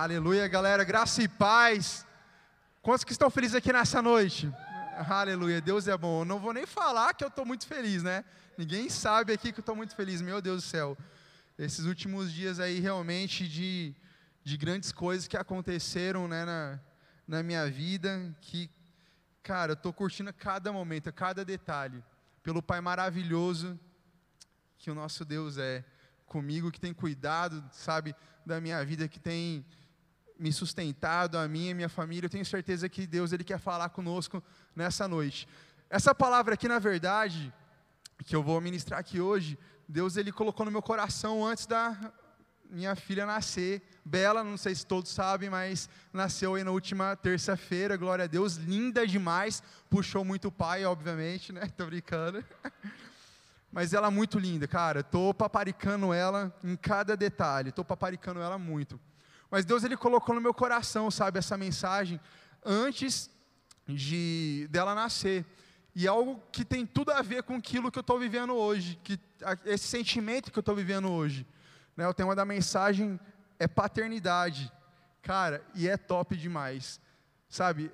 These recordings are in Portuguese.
Aleluia, galera, graça e paz. Quantos que estão felizes aqui nessa noite? Aleluia, Deus é bom. Eu não vou nem falar que eu estou muito feliz, né? Ninguém sabe aqui que eu estou muito feliz, meu Deus do céu. Esses últimos dias aí, realmente, de, de grandes coisas que aconteceram né, na, na minha vida, que, cara, eu estou curtindo cada momento, cada detalhe, pelo Pai maravilhoso que o nosso Deus é comigo, que tem cuidado, sabe, da minha vida, que tem me sustentado, a mim e minha família. Eu tenho certeza que Deus ele quer falar conosco nessa noite. Essa palavra aqui, na verdade, que eu vou ministrar aqui hoje, Deus ele colocou no meu coração antes da minha filha nascer. Bela, não sei se todos sabem, mas nasceu aí na última terça-feira, glória a Deus, linda demais, puxou muito o pai, obviamente, né? Tô brincando. Mas ela é muito linda, cara. Tô paparicando ela em cada detalhe. Tô paparicando ela muito. Mas Deus ele colocou no meu coração, sabe, essa mensagem antes de dela nascer. E é algo que tem tudo a ver com aquilo que eu estou vivendo hoje, que esse sentimento que eu estou vivendo hoje. Né, o tema da mensagem é paternidade, cara, e é top demais, sabe?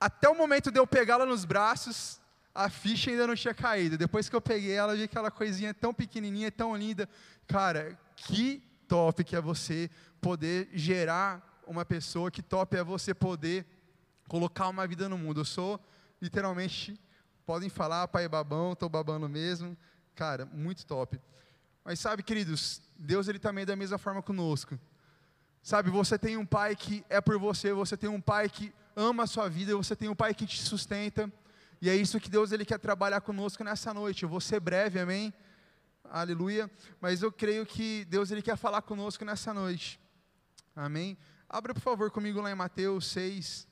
Até o momento de eu pegá-la nos braços, a ficha ainda não tinha caído. Depois que eu peguei ela, vi aquela coisinha tão pequenininha, tão linda. Cara, que top que é você poder gerar uma pessoa, que top é você poder colocar uma vida no mundo. Eu sou literalmente, podem falar, pai babão, estou babando mesmo. Cara, muito top. Mas sabe, queridos, Deus ele também é da mesma forma conosco. Sabe, você tem um pai que é por você, você tem um pai que ama a sua vida, você tem um pai que te sustenta. E é isso que Deus ele quer trabalhar conosco nessa noite. Eu vou ser breve, amém? Aleluia. Mas eu creio que Deus ele quer falar conosco nessa noite. Amém? Abra por favor comigo lá em Mateus 6.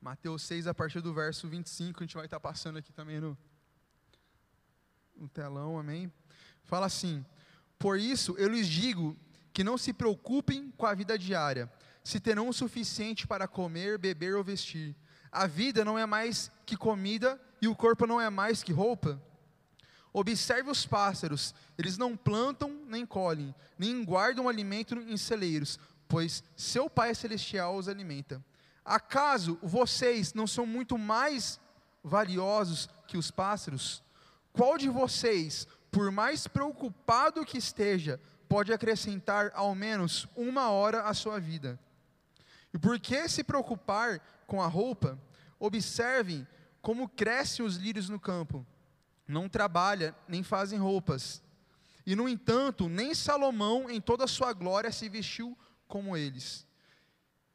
Mateus 6, a partir do verso 25, a gente vai estar passando aqui também no, no telão, amém? Fala assim: Por isso eu lhes digo que não se preocupem com a vida diária, se terão o suficiente para comer, beber ou vestir. A vida não é mais que comida e o corpo não é mais que roupa. Observe os pássaros, eles não plantam nem colhem, nem guardam alimento em celeiros, pois seu Pai Celestial os alimenta. Acaso vocês não são muito mais valiosos que os pássaros? Qual de vocês, por mais preocupado que esteja, pode acrescentar ao menos uma hora à sua vida. E por que se preocupar com a roupa? Observem como crescem os lírios no campo. Não trabalha, nem fazem roupas. E, no entanto, nem Salomão, em toda a sua glória, se vestiu como eles.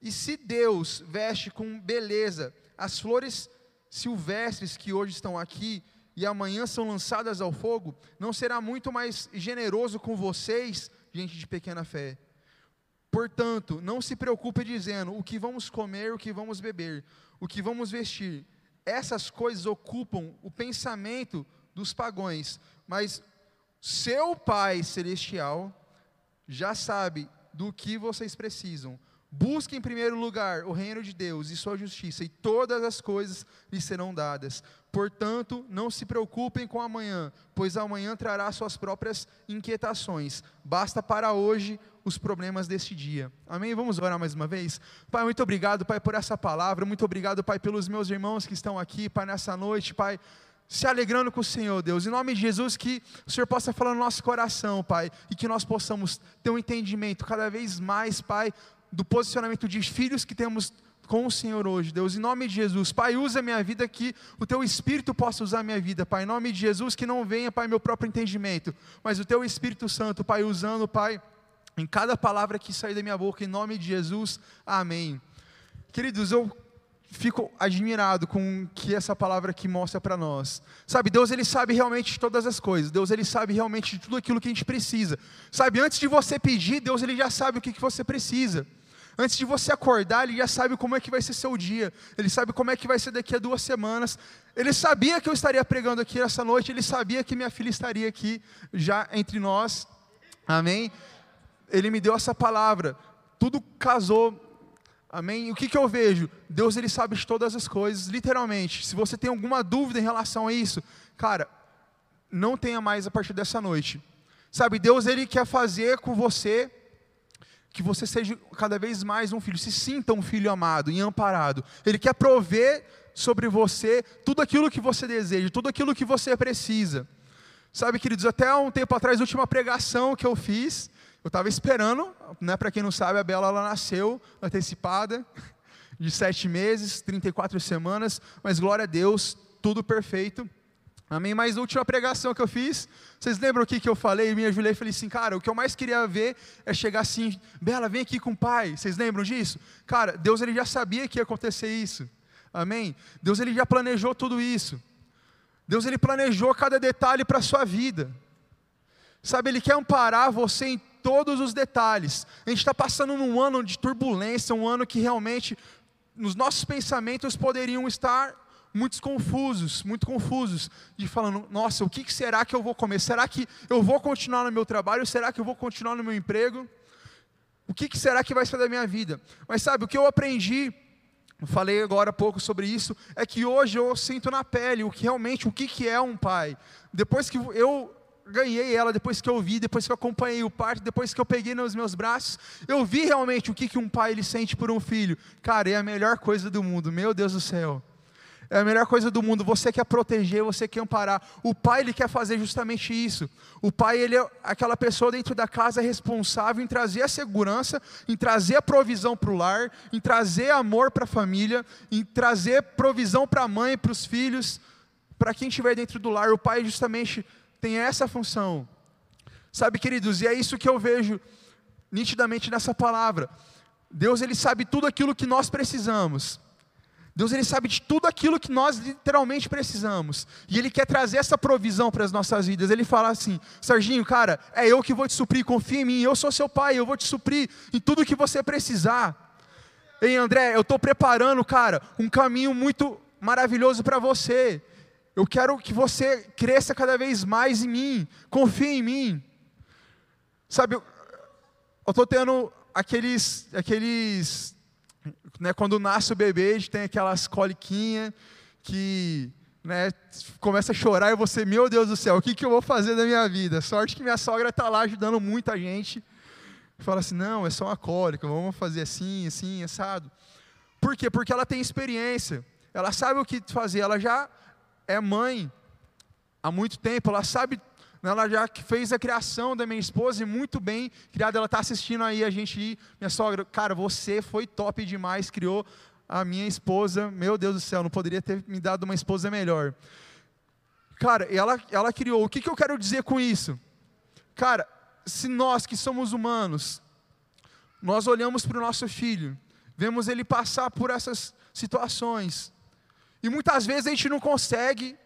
E se Deus veste com beleza as flores silvestres que hoje estão aqui, e amanhã são lançadas ao fogo, não será muito mais generoso com vocês, gente de pequena fé. Portanto, não se preocupe dizendo o que vamos comer, o que vamos beber, o que vamos vestir. Essas coisas ocupam o pensamento dos pagões, mas seu Pai celestial já sabe do que vocês precisam. Busque em primeiro lugar o reino de Deus e sua justiça, e todas as coisas lhe serão dadas. Portanto, não se preocupem com amanhã, pois amanhã trará suas próprias inquietações. Basta para hoje os problemas deste dia. Amém? Vamos orar mais uma vez? Pai, muito obrigado, Pai, por essa palavra. Muito obrigado, Pai, pelos meus irmãos que estão aqui, Pai, nessa noite, Pai se alegrando com o Senhor, Deus. Em nome de Jesus, que o Senhor possa falar no nosso coração, Pai, e que nós possamos ter um entendimento cada vez mais, Pai, do posicionamento de filhos que temos com o Senhor hoje, Deus, em nome de Jesus. Pai, usa a minha vida que o teu Espírito possa usar a minha vida, Pai, em nome de Jesus, que não venha, Pai, meu próprio entendimento, mas o teu Espírito Santo, Pai, usando, Pai, em cada palavra que sair da minha boca, em nome de Jesus, amém. Queridos, eu fico admirado com o que essa palavra aqui mostra para nós. Sabe, Deus ele sabe realmente de todas as coisas. Deus ele sabe realmente de tudo aquilo que a gente precisa. Sabe, antes de você pedir, Deus ele já sabe o que, que você precisa. Antes de você acordar, ele já sabe como é que vai ser seu dia. Ele sabe como é que vai ser daqui a duas semanas. Ele sabia que eu estaria pregando aqui essa noite. Ele sabia que minha filha estaria aqui já entre nós. Amém? Ele me deu essa palavra. Tudo casou. Amém? E o que, que eu vejo? Deus ele sabe de todas as coisas, literalmente. Se você tem alguma dúvida em relação a isso, cara, não tenha mais a partir dessa noite. Sabe, Deus ele quer fazer com você que você seja cada vez mais um filho, se sinta um filho amado e amparado. Ele quer prover sobre você tudo aquilo que você deseja, tudo aquilo que você precisa. Sabe, queridos, até um tempo atrás, a última pregação que eu fiz, eu estava esperando, né, para quem não sabe, a Bela ela nasceu antecipada, de sete meses, 34 semanas, mas glória a Deus, tudo perfeito. Amém? Mas a última pregação que eu fiz, vocês lembram o que, que eu falei? Me ajoelhei e falei assim, cara, o que eu mais queria ver é chegar assim, Bela, vem aqui com o pai. Vocês lembram disso? Cara, Deus ele já sabia que ia acontecer isso. Amém? Deus ele já planejou tudo isso. Deus ele planejou cada detalhe para a sua vida. Sabe, Ele quer amparar você em todos os detalhes. A gente está passando num ano de turbulência, um ano que realmente nos nossos pensamentos poderiam estar muito confusos, muito confusos, de falando, nossa, o que será que eu vou comer? Será que eu vou continuar no meu trabalho? Será que eu vou continuar no meu emprego? O que será que vai ser da minha vida? Mas sabe, o que eu aprendi falei agora há pouco sobre isso, é que hoje eu sinto na pele o que realmente o que, que é um pai. Depois que eu ganhei ela, depois que eu vi, depois que eu acompanhei o parto, depois que eu peguei nos meus braços, eu vi realmente o que, que um pai ele sente por um filho. Cara, é a melhor coisa do mundo, meu Deus do céu. É a melhor coisa do mundo. Você quer proteger, você quer amparar. O pai ele quer fazer justamente isso. O pai ele é aquela pessoa dentro da casa responsável em trazer a segurança, em trazer a provisão para o lar, em trazer amor para a família, em trazer provisão para a mãe, para os filhos, para quem estiver dentro do lar. O pai justamente tem essa função. Sabe, queridos, e é isso que eu vejo nitidamente nessa palavra. Deus ele sabe tudo aquilo que nós precisamos. Deus ele sabe de tudo aquilo que nós literalmente precisamos. E ele quer trazer essa provisão para as nossas vidas. Ele fala assim: Serginho, cara, é eu que vou te suprir, confia em mim. Eu sou seu pai, eu vou te suprir em tudo que você precisar. Ei, André, eu estou preparando, cara, um caminho muito maravilhoso para você. Eu quero que você cresça cada vez mais em mim. Confia em mim. Sabe, eu estou tendo aqueles, aqueles né, quando nasce o bebê, a gente tem aquelas coliquinhas que né, começa a chorar e você, meu Deus do céu, o que, que eu vou fazer da minha vida? Sorte que minha sogra está lá ajudando muita gente. Fala assim, não, é só uma cólica, vamos fazer assim, assim, assado. Por quê? Porque ela tem experiência, ela sabe o que fazer, ela já é mãe há muito tempo, ela sabe ela já fez a criação da minha esposa e muito bem criada. Ela está assistindo aí a gente ir. Minha sogra, cara, você foi top demais, criou a minha esposa. Meu Deus do céu, não poderia ter me dado uma esposa melhor. Cara, ela, ela criou. O que, que eu quero dizer com isso? Cara, se nós que somos humanos, nós olhamos para o nosso filho, vemos ele passar por essas situações, e muitas vezes a gente não consegue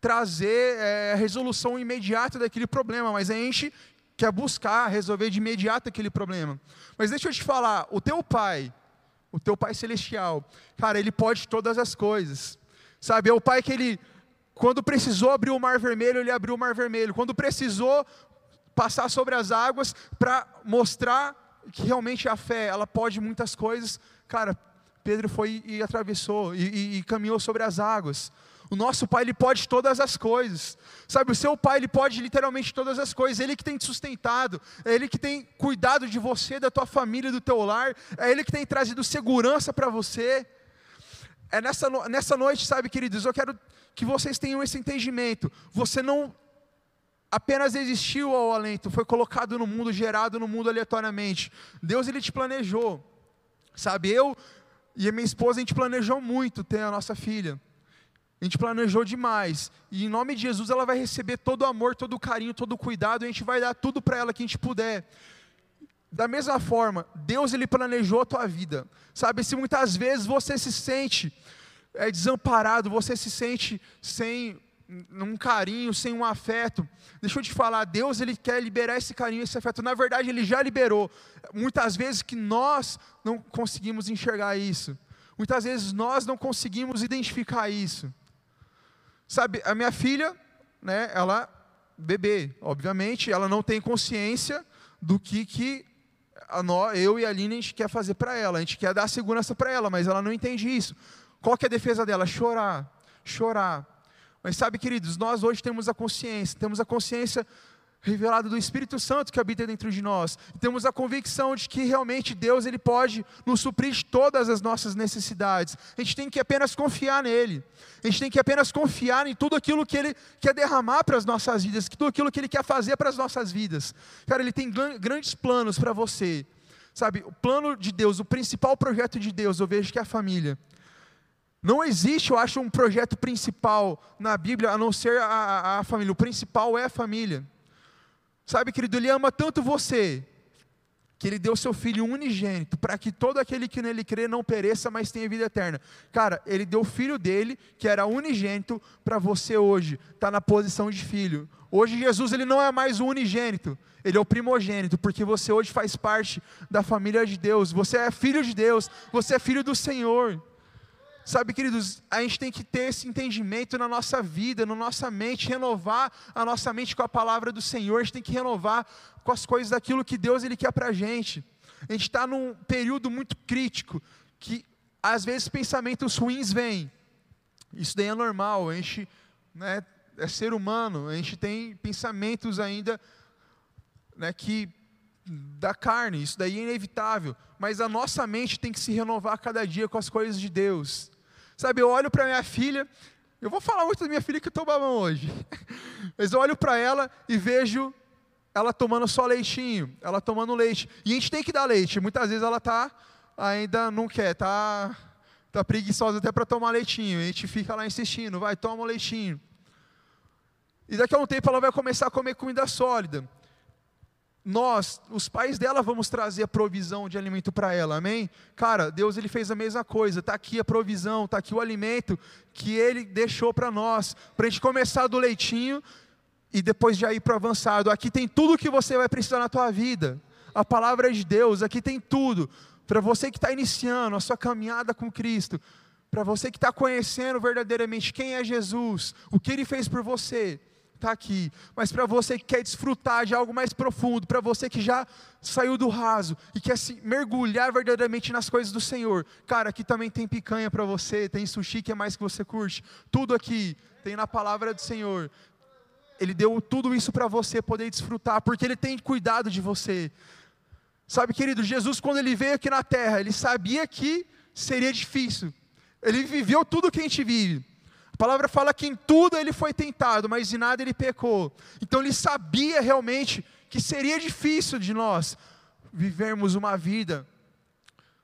trazer é, a resolução imediata daquele problema, mas a gente quer buscar resolver de imediato aquele problema. Mas deixa eu te falar, o teu pai, o teu pai celestial, cara, ele pode todas as coisas. Sabe, é o pai que ele quando precisou abrir o mar vermelho, ele abriu o mar vermelho. Quando precisou passar sobre as águas para mostrar que realmente a fé, ela pode muitas coisas. Cara, Pedro foi e atravessou e, e, e caminhou sobre as águas. O nosso Pai, Ele pode todas as coisas. Sabe, o seu Pai, Ele pode literalmente todas as coisas. Ele que tem te sustentado, é Ele que tem cuidado de você, da tua família, do teu lar, é Ele que tem trazido segurança para você. É nessa, nessa noite, sabe, queridos, eu quero que vocês tenham esse entendimento. Você não apenas existiu ao alento, foi colocado no mundo, gerado no mundo aleatoriamente. Deus, Ele te planejou. Sabe, eu e a minha esposa, a gente planejou muito ter a nossa filha. A gente planejou demais. E em nome de Jesus ela vai receber todo o amor, todo o carinho, todo o cuidado. E a gente vai dar tudo para ela que a gente puder. Da mesma forma, Deus ele planejou a tua vida. Sabe, se muitas vezes você se sente é, desamparado, você se sente sem um carinho, sem um afeto. Deixa eu te falar, Deus ele quer liberar esse carinho, esse afeto. Na verdade, ele já liberou. Muitas vezes que nós não conseguimos enxergar isso. Muitas vezes nós não conseguimos identificar isso. Sabe, a minha filha, né, ela, bebê, obviamente, ela não tem consciência do que, que a nós, eu e a Aline a gente quer fazer para ela. A gente quer dar segurança para ela, mas ela não entende isso. Qual que é a defesa dela? Chorar, chorar. Mas sabe, queridos, nós hoje temos a consciência, temos a consciência revelada do Espírito Santo que habita dentro de nós. Temos a convicção de que realmente Deus ele pode nos suprir de todas as nossas necessidades. A gente tem que apenas confiar nele. A gente tem que apenas confiar em tudo aquilo que ele quer derramar para as nossas vidas, tudo aquilo que ele quer fazer para as nossas vidas. Cara, ele tem grandes planos para você. Sabe, o plano de Deus, o principal projeto de Deus, eu vejo que é a família. Não existe, eu acho, um projeto principal na Bíblia a não ser a, a, a família. O principal é a família. Sabe, querido, Ele ama tanto você, que Ele deu seu Filho unigênito, para que todo aquele que nele crê não pereça, mas tenha vida eterna. Cara, Ele deu o Filho dele, que era unigênito, para você hoje, está na posição de filho. Hoje Jesus ele não é mais o unigênito, ele é o primogênito, porque você hoje faz parte da família de Deus, você é filho de Deus, você é filho do Senhor. Sabe, queridos, a gente tem que ter esse entendimento na nossa vida, na nossa mente, renovar a nossa mente com a palavra do Senhor, a gente tem que renovar com as coisas daquilo que Deus ele quer para a gente. A gente está num período muito crítico, que às vezes pensamentos ruins vêm. Isso daí é normal, a gente né, é ser humano, a gente tem pensamentos ainda né, que da carne, isso daí é inevitável, mas a nossa mente tem que se renovar cada dia com as coisas de Deus. Sabe, eu olho para minha filha, eu vou falar muito da minha filha que eu estou babão hoje, mas eu olho para ela e vejo ela tomando só leitinho, ela tomando leite, e a gente tem que dar leite, muitas vezes ela tá ainda não quer, tá, tá preguiçosa até para tomar leitinho, a gente fica lá insistindo, vai, toma o leitinho. E daqui a um tempo ela vai começar a comer comida sólida nós, os pais dela, vamos trazer a provisão de alimento para ela, amém? Cara, Deus ele fez a mesma coisa, está aqui a provisão, está aqui o alimento que Ele deixou para nós, para a gente começar do leitinho e depois já ir para o avançado. Aqui tem tudo o que você vai precisar na tua vida, a palavra de Deus, aqui tem tudo, para você que está iniciando a sua caminhada com Cristo, para você que está conhecendo verdadeiramente quem é Jesus, o que Ele fez por você está aqui, mas para você que quer desfrutar de algo mais profundo, para você que já saiu do raso e quer se mergulhar verdadeiramente nas coisas do Senhor, cara, aqui também tem picanha para você, tem sushi que é mais que você curte, tudo aqui tem na palavra do Senhor. Ele deu tudo isso para você poder desfrutar, porque Ele tem cuidado de você. Sabe, querido, Jesus, quando Ele veio aqui na terra, Ele sabia que seria difícil. Ele viveu tudo o que a gente vive. Palavra fala que em tudo ele foi tentado, mas em nada ele pecou. Então ele sabia realmente que seria difícil de nós vivermos uma vida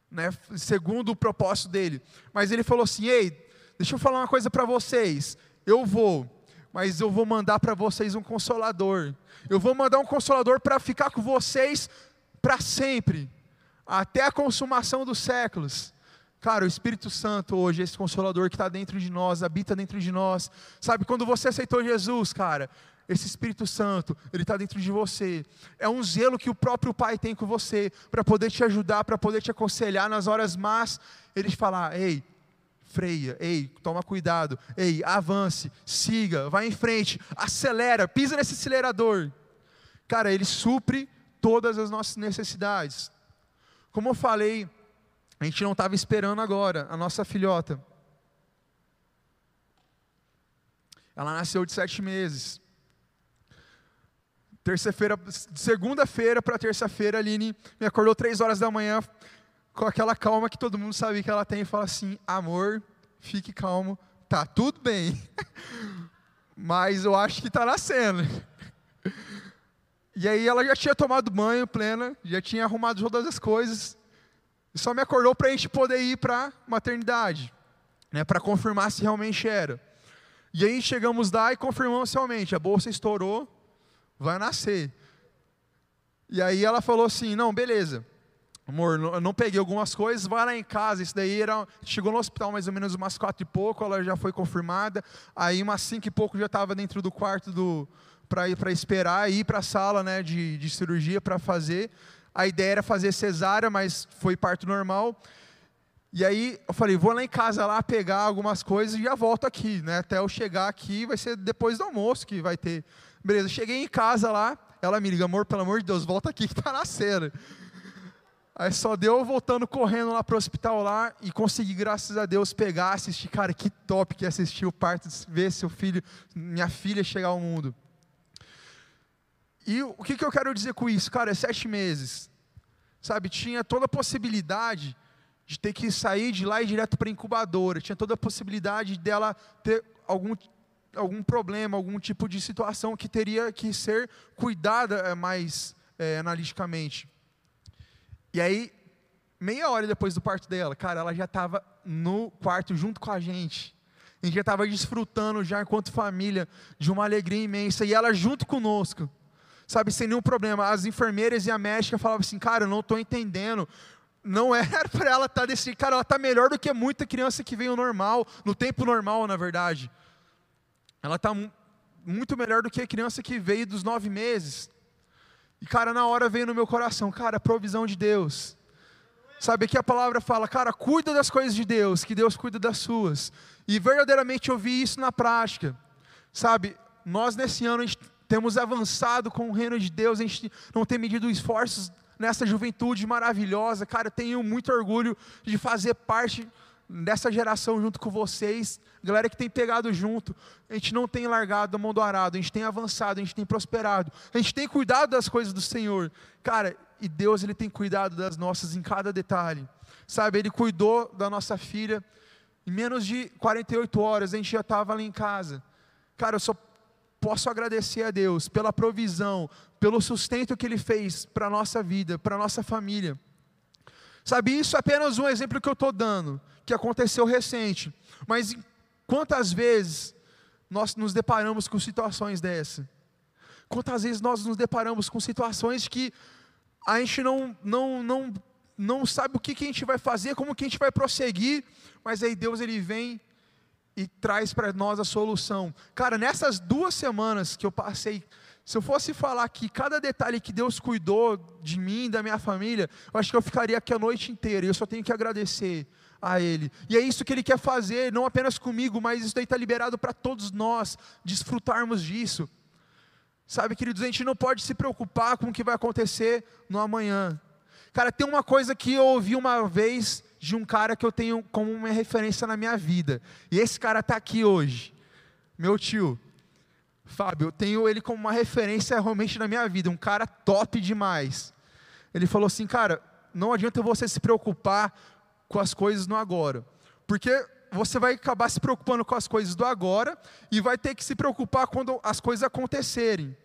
né, segundo o propósito dele. Mas ele falou assim: "Ei, deixa eu falar uma coisa para vocês. Eu vou, mas eu vou mandar para vocês um consolador. Eu vou mandar um consolador para ficar com vocês para sempre, até a consumação dos séculos. Cara, o Espírito Santo hoje, esse consolador que está dentro de nós, habita dentro de nós. Sabe, quando você aceitou Jesus, cara, esse Espírito Santo, ele está dentro de você. É um zelo que o próprio Pai tem com você, para poder te ajudar, para poder te aconselhar nas horas más. Ele te falar: ei, freia, ei, toma cuidado, ei, avance, siga, vai em frente, acelera, pisa nesse acelerador. Cara, ele supre todas as nossas necessidades. Como eu falei a gente não estava esperando agora, a nossa filhota. Ela nasceu de sete meses. Terça-feira, segunda-feira para terça-feira, a Aline me acordou três horas da manhã com aquela calma que todo mundo sabe que ela tem e fala assim: amor, fique calmo, tá tudo bem. Mas eu acho que está nascendo. E aí ela já tinha tomado banho plena, já tinha arrumado todas as coisas. E só me acordou para a gente poder ir para maternidade, né, para confirmar se realmente era. E aí chegamos lá e confirmamos realmente, a bolsa estourou, vai nascer. E aí ela falou assim, não, beleza, amor, eu não peguei algumas coisas, vai lá em casa, isso daí era, chegou no hospital mais ou menos umas quatro e pouco, ela já foi confirmada, aí umas cinco e pouco já estava dentro do quarto do para esperar ir para a sala né, de, de cirurgia para fazer a ideia era fazer cesárea, mas foi parto normal. E aí eu falei, vou lá em casa lá pegar algumas coisas e já volto aqui, né? Até eu chegar aqui, vai ser depois do almoço que vai ter. Beleza, cheguei em casa lá, ela me liga, amor, pelo amor de Deus, volta aqui que está nascendo. Aí só deu voltando correndo lá pro hospital lá e consegui, graças a Deus, pegar, assistir. Cara, que top que é assistir o parto, ver seu filho, minha filha chegar ao mundo. E o que, que eu quero dizer com isso? Cara, é sete meses. Sabe, tinha toda a possibilidade de ter que sair de lá e ir direto para a incubadora. Tinha toda a possibilidade dela ter algum, algum problema, algum tipo de situação que teria que ser cuidada eh, mais é, analiticamente. E aí, meia hora depois do parto dela, cara, ela já estava no quarto junto com a gente. A gente já estava desfrutando já enquanto família de uma alegria imensa. E ela junto conosco sabe, sem nenhum problema. As enfermeiras e a médica falavam assim, cara, eu não estou entendendo. Não era para ela estar tá desse, cara, ela está melhor do que muita criança que veio normal, no tempo normal, na verdade. Ela está muito melhor do que a criança que veio dos nove meses. E, cara, na hora veio no meu coração, cara, provisão de Deus. Sabe, aqui a palavra fala, cara, cuida das coisas de Deus, que Deus cuida das suas. E verdadeiramente eu vi isso na prática. Sabe, nós nesse ano, a gente temos avançado com o reino de Deus, a gente não tem medido esforços nessa juventude maravilhosa. Cara, tenho muito orgulho de fazer parte dessa geração junto com vocês, galera que tem pegado junto. A gente não tem largado a mão do arado, a gente tem avançado, a gente tem prosperado, a gente tem cuidado das coisas do Senhor. Cara, e Deus ele tem cuidado das nossas em cada detalhe. Sabe, ele cuidou da nossa filha em menos de 48 horas, a gente já estava ali em casa. Cara, eu só posso agradecer a Deus pela provisão, pelo sustento que Ele fez para a nossa vida, para a nossa família. Sabe, isso é apenas um exemplo que eu estou dando, que aconteceu recente. Mas quantas vezes nós nos deparamos com situações dessa? Quantas vezes nós nos deparamos com situações que a gente não, não, não, não sabe o que, que a gente vai fazer, como que a gente vai prosseguir, mas aí Deus ele vem e traz para nós a solução. Cara, nessas duas semanas que eu passei, se eu fosse falar aqui cada detalhe que Deus cuidou de mim, da minha família, eu acho que eu ficaria aqui a noite inteira. E eu só tenho que agradecer a Ele. E é isso que Ele quer fazer, não apenas comigo, mas isso daí está liberado para todos nós desfrutarmos disso. Sabe, queridos, a gente não pode se preocupar com o que vai acontecer no amanhã. Cara, tem uma coisa que eu ouvi uma vez de um cara que eu tenho como uma referência na minha vida. E esse cara está aqui hoje. Meu tio, Fábio, eu tenho ele como uma referência realmente na minha vida, um cara top demais. Ele falou assim, cara, não adianta você se preocupar com as coisas no agora, porque você vai acabar se preocupando com as coisas do agora e vai ter que se preocupar quando as coisas acontecerem.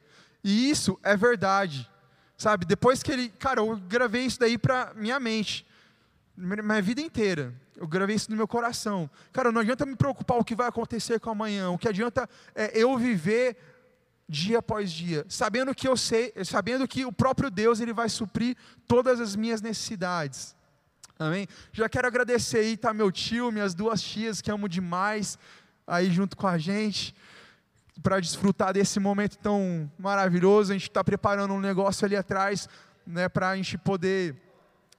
E isso é verdade, sabe? Depois que ele, cara, eu gravei isso daí para minha mente minha vida inteira. Eu gravei isso no meu coração. Cara, não adianta me preocupar o que vai acontecer com amanhã. O que adianta é eu viver dia após dia, sabendo que eu sei, sabendo que o próprio Deus ele vai suprir todas as minhas necessidades. Amém? Já quero agradecer aí, tá meu tio, minhas duas tias que amo demais aí junto com a gente para desfrutar desse momento tão maravilhoso. A gente está preparando um negócio ali atrás, né, para a gente poder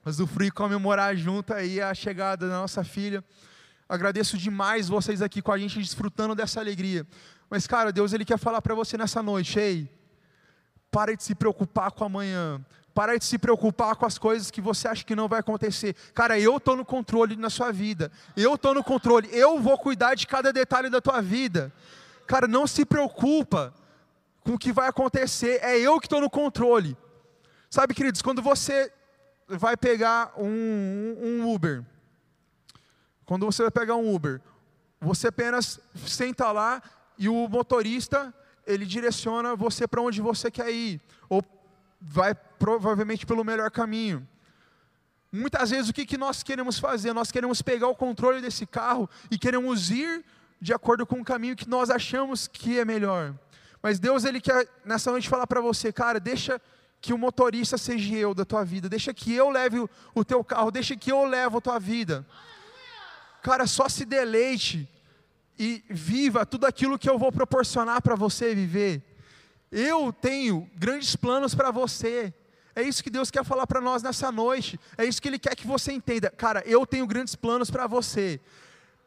usufruir e comemorar junto aí a chegada da nossa filha. Agradeço demais vocês aqui com a gente, desfrutando dessa alegria. Mas, cara, Deus ele quer falar para você nessa noite, ei, pare de se preocupar com amanhã. Para de se preocupar com as coisas que você acha que não vai acontecer. Cara, eu estou no controle na sua vida. Eu estou no controle. Eu vou cuidar de cada detalhe da tua vida. Cara, não se preocupa com o que vai acontecer. É eu que estou no controle. Sabe, queridos, quando você vai pegar um, um Uber, quando você vai pegar um Uber, você apenas senta lá e o motorista ele direciona você para onde você quer ir, ou vai provavelmente pelo melhor caminho. Muitas vezes o que, que nós queremos fazer? Nós queremos pegar o controle desse carro e queremos ir de acordo com o caminho que nós achamos que é melhor. Mas Deus ele quer nessa noite falar para você, cara, deixa que o motorista seja eu da tua vida, deixa que eu leve o, teu carro, deixa que eu levo a tua vida. Cara, só se deleite e viva tudo aquilo que eu vou proporcionar para você viver. Eu tenho grandes planos para você. É isso que Deus quer falar para nós nessa noite. É isso que Ele quer que você entenda. Cara, eu tenho grandes planos para você.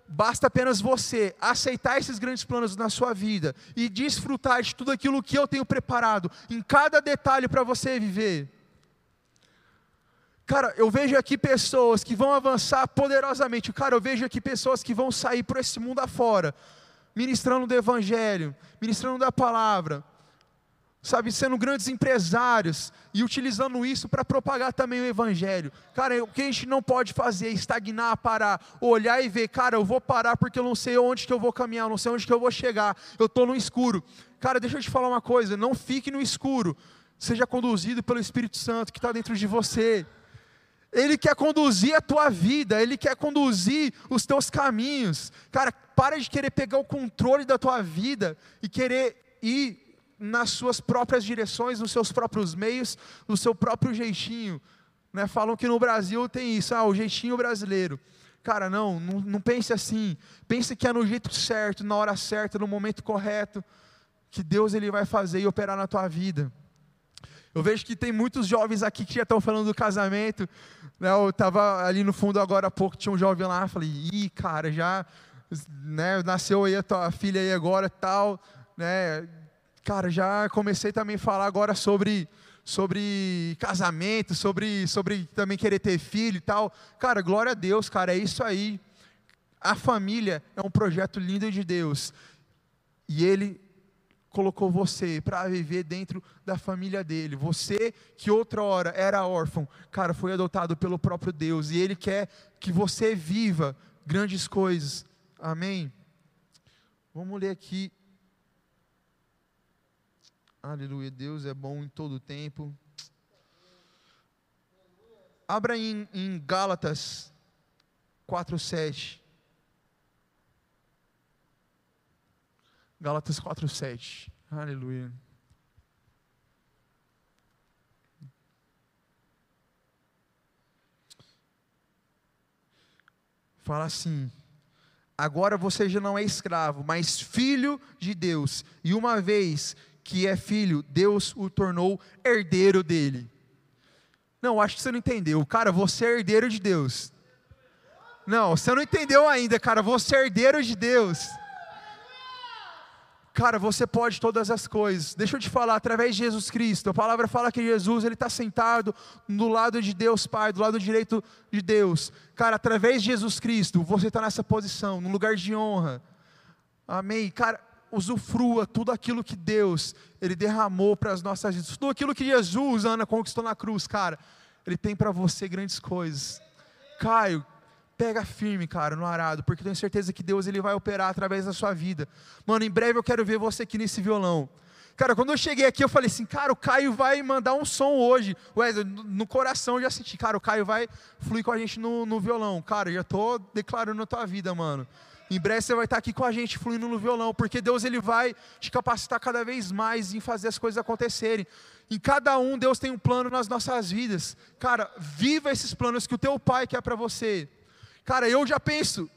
Basta apenas você aceitar esses grandes planos na sua vida e desfrutar de tudo aquilo que eu tenho preparado, em cada detalhe para você viver. Cara, eu vejo aqui pessoas que vão avançar poderosamente. Cara, eu vejo aqui pessoas que vão sair por esse mundo afora, ministrando do Evangelho, ministrando da palavra, sabe, sendo grandes empresários e utilizando isso para propagar também o Evangelho. Cara, o que a gente não pode fazer é estagnar, parar, olhar e ver, cara, eu vou parar porque eu não sei onde que eu vou caminhar, eu não sei onde que eu vou chegar, eu estou no escuro. Cara, deixa eu te falar uma coisa, não fique no escuro, seja conduzido pelo Espírito Santo que está dentro de você. Ele quer conduzir a tua vida, Ele quer conduzir os teus caminhos. Cara, para de querer pegar o controle da tua vida e querer ir nas suas próprias direções, nos seus próprios meios, no seu próprio jeitinho. Né? Falam que no Brasil tem isso, ah, o jeitinho brasileiro. Cara, não, não, não pense assim. Pense que é no jeito certo, na hora certa, no momento correto, que Deus ele vai fazer e operar na tua vida. Eu vejo que tem muitos jovens aqui que já estão falando do casamento. Né? Eu estava ali no fundo agora há pouco, tinha um jovem lá, falei, ih, cara, já né, nasceu aí a tua filha aí agora tal. Né? Cara, já comecei também a falar agora sobre sobre casamento, sobre, sobre também querer ter filho e tal. Cara, glória a Deus, cara, é isso aí. A família é um projeto lindo de Deus. E Ele colocou você para viver dentro da família dele. Você que outra hora era órfão, cara, foi adotado pelo próprio Deus e ele quer que você viva grandes coisas. Amém. Vamos ler aqui. Aleluia, Deus é bom em todo tempo. Abra em, em Gálatas 4:7. Gálatas 4:7. Aleluia. Fala assim: Agora você já não é escravo, mas filho de Deus. E uma vez que é filho, Deus o tornou herdeiro dele. Não, acho que você não entendeu. Cara, você é herdeiro de Deus. Não, você não entendeu ainda, cara. Você é herdeiro de Deus. Cara, você pode todas as coisas. Deixa eu te falar, através de Jesus Cristo, a palavra fala que Jesus ele está sentado do lado de Deus Pai, do lado direito de Deus. Cara, através de Jesus Cristo, você está nessa posição, num lugar de honra. Amém. Cara, usufrua tudo aquilo que Deus ele derramou para as nossas vidas, tudo aquilo que Jesus, Ana, conquistou na cruz, cara. Ele tem para você grandes coisas. Caio, pega firme, cara, no arado, porque tenho certeza que Deus ele vai operar através da sua vida. Mano, em breve eu quero ver você aqui nesse violão. Cara, quando eu cheguei aqui, eu falei assim, cara, o Caio vai mandar um som hoje. Wesley, no coração eu já senti, cara, o Caio vai fluir com a gente no, no violão. Cara, eu já estou declarando a tua vida, mano. Em breve você vai estar aqui com a gente fluindo no violão, porque Deus ele vai te capacitar cada vez mais em fazer as coisas acontecerem. Em cada um, Deus tem um plano nas nossas vidas. Cara, viva esses planos que o teu pai quer para você. Cara, eu já penso,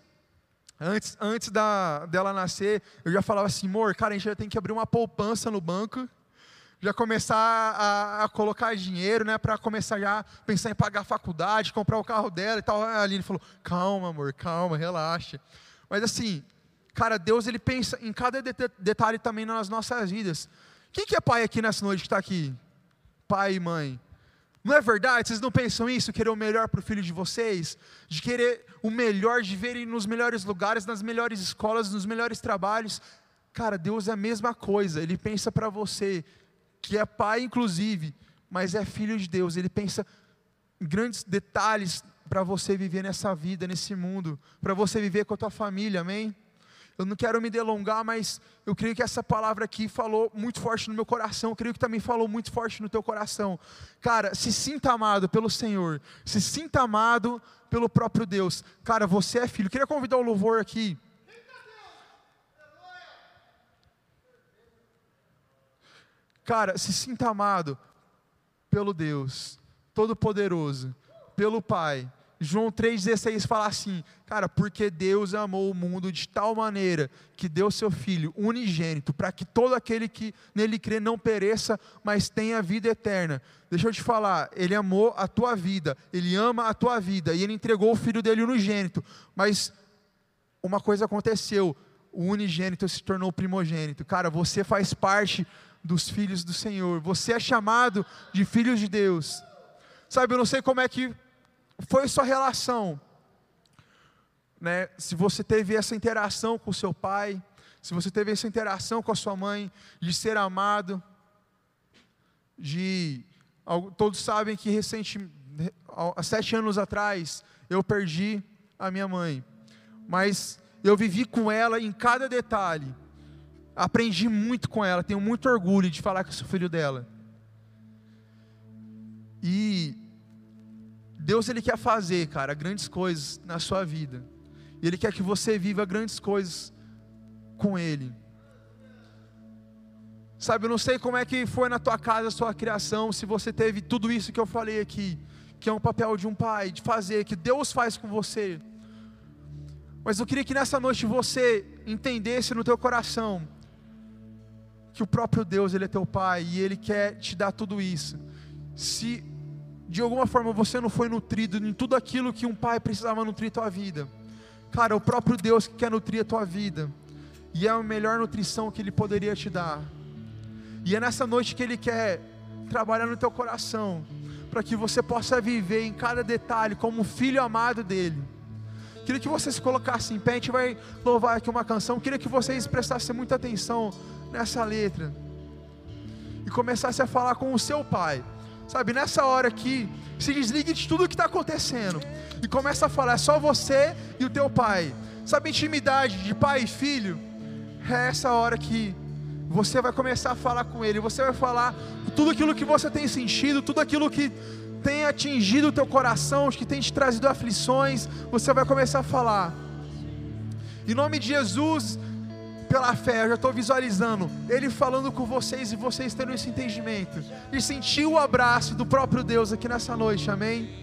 antes, antes da, dela nascer, eu já falava assim, amor, cara, a gente já tem que abrir uma poupança no banco, já começar a, a colocar dinheiro, né, para começar já a pensar em pagar a faculdade, comprar o carro dela e tal. A Aline falou, calma, amor, calma, relaxa. Mas assim, cara, Deus ele pensa em cada detalhe também nas nossas vidas. Quem que é pai aqui nessa noite que está aqui? Pai e mãe. Não é verdade? Vocês não pensam isso? Querer o melhor para o filho de vocês? De querer o melhor, de verem nos melhores lugares, nas melhores escolas, nos melhores trabalhos? Cara, Deus é a mesma coisa. Ele pensa para você, que é pai, inclusive, mas é filho de Deus. Ele pensa em grandes detalhes para você viver nessa vida, nesse mundo, para você viver com a tua família, amém? Eu não quero me delongar, mas eu creio que essa palavra aqui falou muito forte no meu coração. Eu creio que também falou muito forte no teu coração. Cara, se sinta amado pelo Senhor. Se sinta amado pelo próprio Deus. Cara, você é filho. Eu queria convidar o louvor aqui. Cara, se sinta amado pelo Deus Todo-Poderoso, pelo Pai João 3,16 fala assim, cara, porque Deus amou o mundo de tal maneira que deu seu Filho unigênito, para que todo aquele que nele crê não pereça, mas tenha vida eterna. Deixa eu te falar, Ele amou a tua vida, Ele ama a tua vida, e Ele entregou o Filho dele unigênito, mas uma coisa aconteceu, o unigênito se tornou primogênito. Cara, você faz parte dos filhos do Senhor, você é chamado de filhos de Deus. Sabe, eu não sei como é que foi sua relação, né? Se você teve essa interação com seu pai, se você teve essa interação com a sua mãe, de ser amado, de todos sabem que recente, há sete anos atrás eu perdi a minha mãe, mas eu vivi com ela em cada detalhe, aprendi muito com ela, tenho muito orgulho de falar que sou filho dela. E Deus ele quer fazer, cara, grandes coisas na sua vida. E ele quer que você viva grandes coisas com ele. Sabe, eu não sei como é que foi na tua casa a sua criação, se você teve tudo isso que eu falei aqui, que é um papel de um pai, de fazer, que Deus faz com você. Mas eu queria que nessa noite você entendesse no teu coração que o próprio Deus, ele é teu pai e ele quer te dar tudo isso. Se de alguma forma você não foi nutrido em tudo aquilo que um pai precisava nutrir tua vida. Cara, o próprio Deus que quer nutrir a tua vida. E é a melhor nutrição que Ele poderia te dar. E é nessa noite que Ele quer trabalhar no teu coração, para que você possa viver em cada detalhe como filho amado dEle. Queria que você se colocasse em pé, a gente vai louvar aqui uma canção. Queria que vocês prestassem muita atenção nessa letra e começasse a falar com o seu pai. Sabe, nessa hora aqui, se desligue de tudo que está acontecendo e começa a falar, é só você e o teu pai. Sabe, intimidade de pai e filho? É essa hora que você vai começar a falar com ele, você vai falar tudo aquilo que você tem sentido, tudo aquilo que tem atingido o teu coração, que tem te trazido aflições, você vai começar a falar. Em nome de Jesus, pela fé, eu já estou visualizando Ele falando com vocês e vocês tendo esse entendimento. E sentir o abraço do próprio Deus aqui nessa noite, amém?